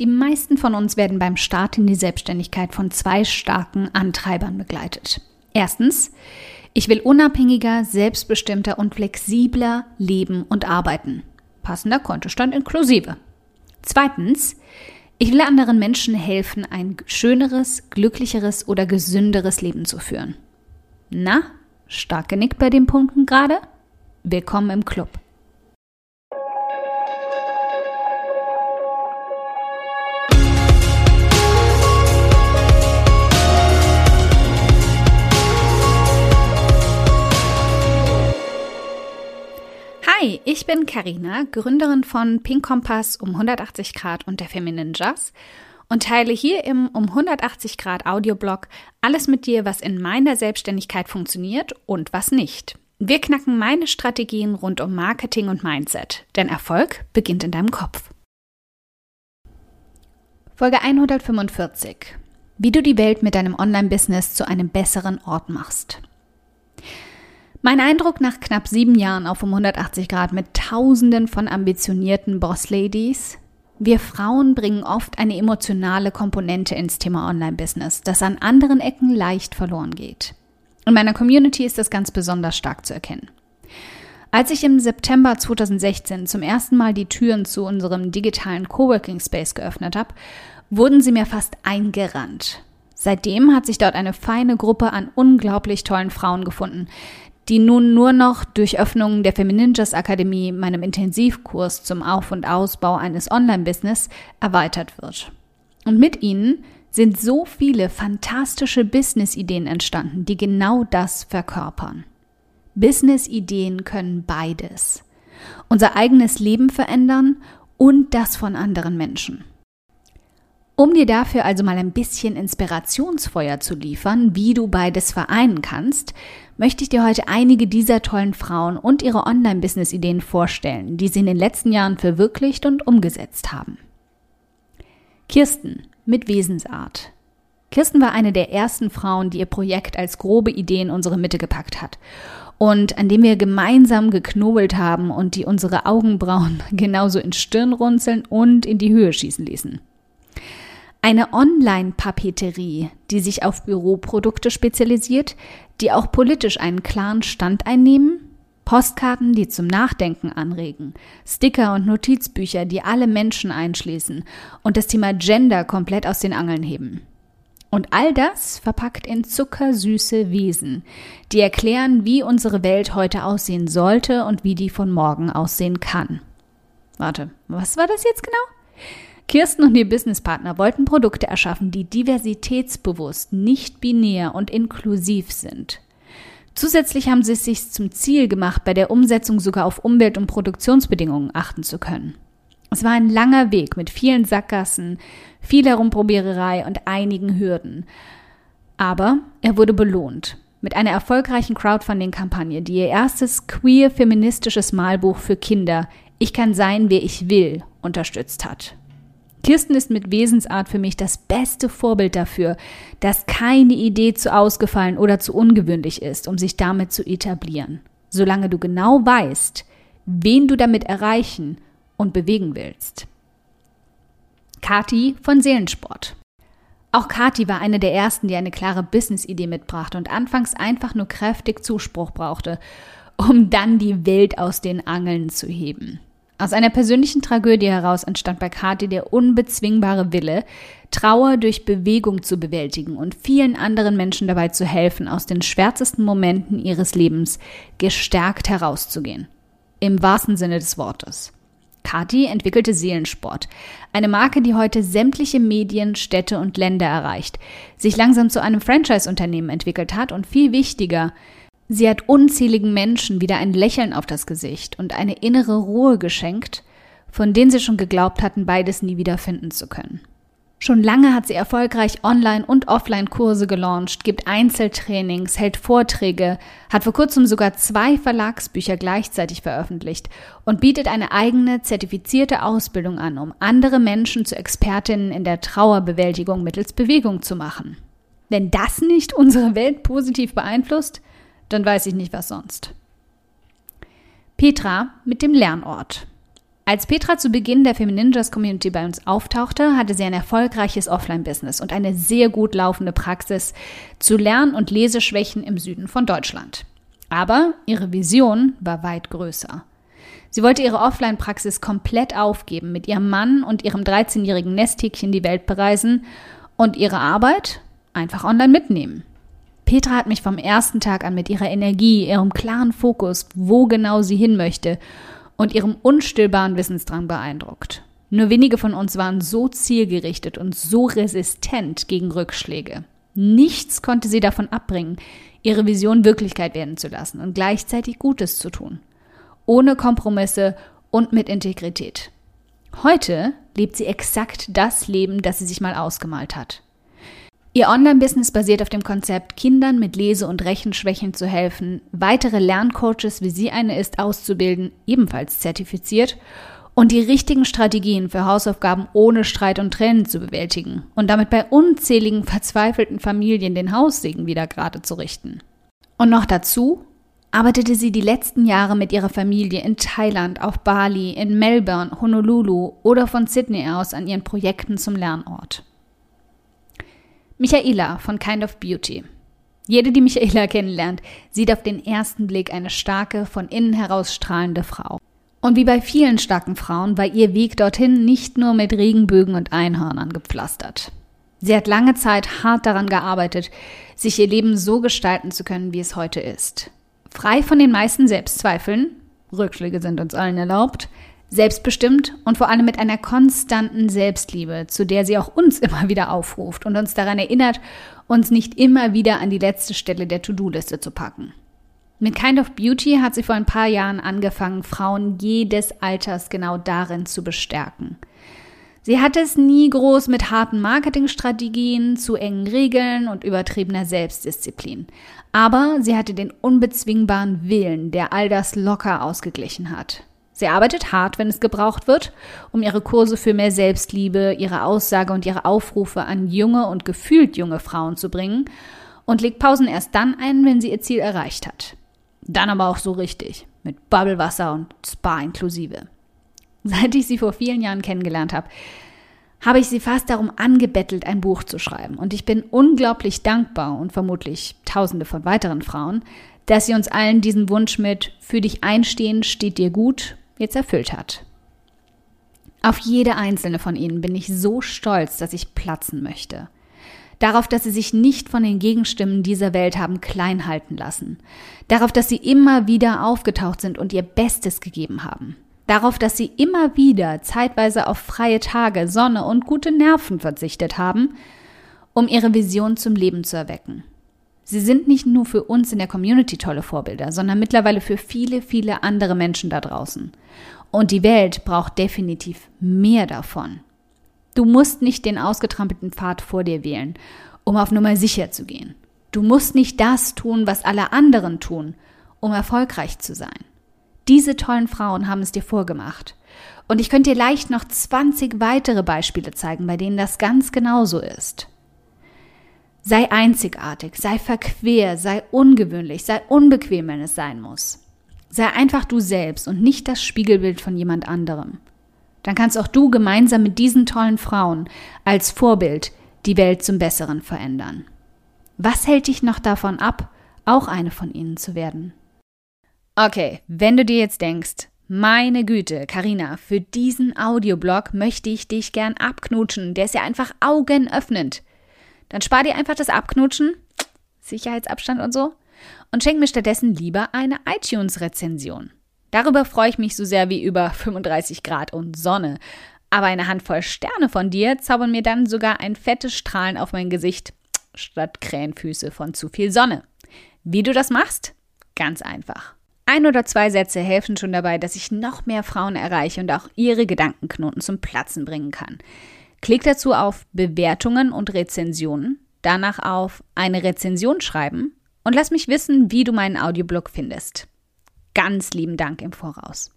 Die meisten von uns werden beim Start in die Selbstständigkeit von zwei starken Antreibern begleitet. Erstens, ich will unabhängiger, selbstbestimmter und flexibler leben und arbeiten. Passender Kontostand inklusive. Zweitens, ich will anderen Menschen helfen, ein schöneres, glücklicheres oder gesünderes Leben zu führen. Na, stark genickt bei den Punkten gerade? Willkommen im Club. Hi, ich bin Karina, Gründerin von Pink Kompass um 180 Grad und der Feminine Jazz und teile hier im um 180 Grad Audioblog alles mit dir, was in meiner Selbstständigkeit funktioniert und was nicht. Wir knacken meine Strategien rund um Marketing und Mindset, denn Erfolg beginnt in deinem Kopf. Folge 145. Wie du die Welt mit deinem Online-Business zu einem besseren Ort machst. Mein Eindruck nach knapp sieben Jahren auf um 180 Grad mit Tausenden von ambitionierten Boss-Ladies, wir Frauen bringen oft eine emotionale Komponente ins Thema Online-Business, das an anderen Ecken leicht verloren geht. In meiner Community ist das ganz besonders stark zu erkennen. Als ich im September 2016 zum ersten Mal die Türen zu unserem digitalen Coworking Space geöffnet habe, wurden sie mir fast eingerannt. Seitdem hat sich dort eine feine Gruppe an unglaublich tollen Frauen gefunden, die nun nur noch durch Öffnung der Femininjas Akademie, meinem Intensivkurs zum Auf- und Ausbau eines Online-Business, erweitert wird. Und mit ihnen sind so viele fantastische Business-Ideen entstanden, die genau das verkörpern. Business-Ideen können beides. Unser eigenes Leben verändern und das von anderen Menschen. Um dir dafür also mal ein bisschen Inspirationsfeuer zu liefern, wie du beides vereinen kannst, möchte ich dir heute einige dieser tollen Frauen und ihre Online-Business-Ideen vorstellen, die sie in den letzten Jahren verwirklicht und umgesetzt haben. Kirsten mit Wesensart. Kirsten war eine der ersten Frauen, die ihr Projekt als grobe Idee in unsere Mitte gepackt hat und an dem wir gemeinsam geknobelt haben und die unsere Augenbrauen genauso in Stirn runzeln und in die Höhe schießen ließen. Eine Online-Papeterie, die sich auf Büroprodukte spezialisiert, die auch politisch einen klaren Stand einnehmen, Postkarten, die zum Nachdenken anregen, Sticker und Notizbücher, die alle Menschen einschließen und das Thema Gender komplett aus den Angeln heben. Und all das verpackt in zuckersüße Wesen, die erklären, wie unsere Welt heute aussehen sollte und wie die von morgen aussehen kann. Warte, was war das jetzt genau? Kirsten und ihr Businesspartner wollten Produkte erschaffen, die diversitätsbewusst, nicht binär und inklusiv sind. Zusätzlich haben sie es sich zum Ziel gemacht, bei der Umsetzung sogar auf Umwelt- und Produktionsbedingungen achten zu können. Es war ein langer Weg mit vielen Sackgassen, viel Herumprobiererei und einigen Hürden. Aber er wurde belohnt mit einer erfolgreichen Crowdfunding-Kampagne, die ihr erstes queer-feministisches Malbuch für Kinder Ich kann sein, wer ich will unterstützt hat. Kirsten ist mit Wesensart für mich das beste Vorbild dafür, dass keine Idee zu ausgefallen oder zu ungewöhnlich ist, um sich damit zu etablieren. Solange du genau weißt, wen du damit erreichen und bewegen willst. Kati von Seelensport. Auch Kati war eine der ersten, die eine klare Business-Idee mitbrachte und anfangs einfach nur kräftig Zuspruch brauchte, um dann die Welt aus den Angeln zu heben. Aus einer persönlichen Tragödie heraus entstand bei Kati der unbezwingbare Wille, Trauer durch Bewegung zu bewältigen und vielen anderen Menschen dabei zu helfen, aus den schwärzesten Momenten ihres Lebens gestärkt herauszugehen. Im wahrsten Sinne des Wortes. Kati entwickelte Seelensport, eine Marke, die heute sämtliche Medien, Städte und Länder erreicht, sich langsam zu einem Franchise-Unternehmen entwickelt hat und viel wichtiger, Sie hat unzähligen Menschen wieder ein Lächeln auf das Gesicht und eine innere Ruhe geschenkt, von denen sie schon geglaubt hatten, beides nie wieder finden zu können. Schon lange hat sie erfolgreich Online- und Offline-Kurse gelauncht, gibt Einzeltrainings, hält Vorträge, hat vor kurzem sogar zwei Verlagsbücher gleichzeitig veröffentlicht und bietet eine eigene zertifizierte Ausbildung an, um andere Menschen zu Expertinnen in der Trauerbewältigung mittels Bewegung zu machen. Wenn das nicht unsere Welt positiv beeinflusst, dann weiß ich nicht, was sonst. Petra mit dem Lernort. Als Petra zu Beginn der Femininjas Community bei uns auftauchte, hatte sie ein erfolgreiches Offline-Business und eine sehr gut laufende Praxis zu Lern- und Leseschwächen im Süden von Deutschland. Aber ihre Vision war weit größer. Sie wollte ihre Offline-Praxis komplett aufgeben, mit ihrem Mann und ihrem 13-jährigen Nesthäkchen die Welt bereisen und ihre Arbeit einfach online mitnehmen. Petra hat mich vom ersten Tag an mit ihrer Energie, ihrem klaren Fokus, wo genau sie hin möchte und ihrem unstillbaren Wissensdrang beeindruckt. Nur wenige von uns waren so zielgerichtet und so resistent gegen Rückschläge. Nichts konnte sie davon abbringen, ihre Vision Wirklichkeit werden zu lassen und gleichzeitig Gutes zu tun. Ohne Kompromisse und mit Integrität. Heute lebt sie exakt das Leben, das sie sich mal ausgemalt hat. Ihr Online-Business basiert auf dem Konzept, Kindern mit Lese- und Rechenschwächen zu helfen, weitere Lerncoaches, wie sie eine ist, auszubilden, ebenfalls zertifiziert, und die richtigen Strategien für Hausaufgaben ohne Streit und Tränen zu bewältigen und damit bei unzähligen verzweifelten Familien den Haussegen wieder gerade zu richten. Und noch dazu arbeitete sie die letzten Jahre mit ihrer Familie in Thailand, auf Bali, in Melbourne, Honolulu oder von Sydney aus an ihren Projekten zum Lernort. Michaela von Kind of Beauty. Jede, die Michaela kennenlernt, sieht auf den ersten Blick eine starke, von innen heraus strahlende Frau. Und wie bei vielen starken Frauen war ihr Weg dorthin nicht nur mit Regenbögen und Einhörnern gepflastert. Sie hat lange Zeit hart daran gearbeitet, sich ihr Leben so gestalten zu können, wie es heute ist. Frei von den meisten Selbstzweifeln, Rückschläge sind uns allen erlaubt, Selbstbestimmt und vor allem mit einer konstanten Selbstliebe, zu der sie auch uns immer wieder aufruft und uns daran erinnert, uns nicht immer wieder an die letzte Stelle der To-Do-Liste zu packen. Mit Kind of Beauty hat sie vor ein paar Jahren angefangen, Frauen jedes Alters genau darin zu bestärken. Sie hatte es nie groß mit harten Marketingstrategien, zu engen Regeln und übertriebener Selbstdisziplin. Aber sie hatte den unbezwingbaren Willen, der all das locker ausgeglichen hat. Sie arbeitet hart, wenn es gebraucht wird, um ihre Kurse für mehr Selbstliebe, ihre Aussage und ihre Aufrufe an junge und gefühlt junge Frauen zu bringen und legt Pausen erst dann ein, wenn sie ihr Ziel erreicht hat. Dann aber auch so richtig, mit Bubblewasser und Spa inklusive. Seit ich sie vor vielen Jahren kennengelernt habe, habe ich sie fast darum angebettelt, ein Buch zu schreiben. Und ich bin unglaublich dankbar und vermutlich tausende von weiteren Frauen, dass sie uns allen diesen Wunsch mit Für dich einstehen steht dir gut jetzt erfüllt hat. Auf jede einzelne von ihnen bin ich so stolz, dass ich platzen möchte. Darauf, dass sie sich nicht von den Gegenstimmen dieser Welt haben klein halten lassen. Darauf, dass sie immer wieder aufgetaucht sind und ihr Bestes gegeben haben. Darauf, dass sie immer wieder zeitweise auf freie Tage, Sonne und gute Nerven verzichtet haben, um ihre Vision zum Leben zu erwecken. Sie sind nicht nur für uns in der Community tolle Vorbilder, sondern mittlerweile für viele, viele andere Menschen da draußen. Und die Welt braucht definitiv mehr davon. Du musst nicht den ausgetrampelten Pfad vor dir wählen, um auf Nummer sicher zu gehen. Du musst nicht das tun, was alle anderen tun, um erfolgreich zu sein. Diese tollen Frauen haben es dir vorgemacht. Und ich könnte dir leicht noch 20 weitere Beispiele zeigen, bei denen das ganz genauso ist. Sei einzigartig, sei verquer, sei ungewöhnlich, sei unbequem, wenn es sein muss. Sei einfach du selbst und nicht das Spiegelbild von jemand anderem. Dann kannst auch du gemeinsam mit diesen tollen Frauen als Vorbild die Welt zum Besseren verändern. Was hält dich noch davon ab, auch eine von ihnen zu werden? Okay, wenn du dir jetzt denkst, meine Güte, Karina, für diesen Audioblog möchte ich dich gern abknutschen, der ist ja einfach augenöffnend. Dann spar dir einfach das Abknutschen, Sicherheitsabstand und so, und schenk mir stattdessen lieber eine iTunes-Rezension. Darüber freue ich mich so sehr wie über 35 Grad und Sonne. Aber eine Handvoll Sterne von dir zaubern mir dann sogar ein fettes Strahlen auf mein Gesicht statt Krähenfüße von zu viel Sonne. Wie du das machst? Ganz einfach. Ein oder zwei Sätze helfen schon dabei, dass ich noch mehr Frauen erreiche und auch ihre Gedankenknoten zum Platzen bringen kann. Klick dazu auf Bewertungen und Rezensionen, danach auf eine Rezension schreiben und lass mich wissen, wie du meinen Audioblog findest. Ganz lieben Dank im Voraus.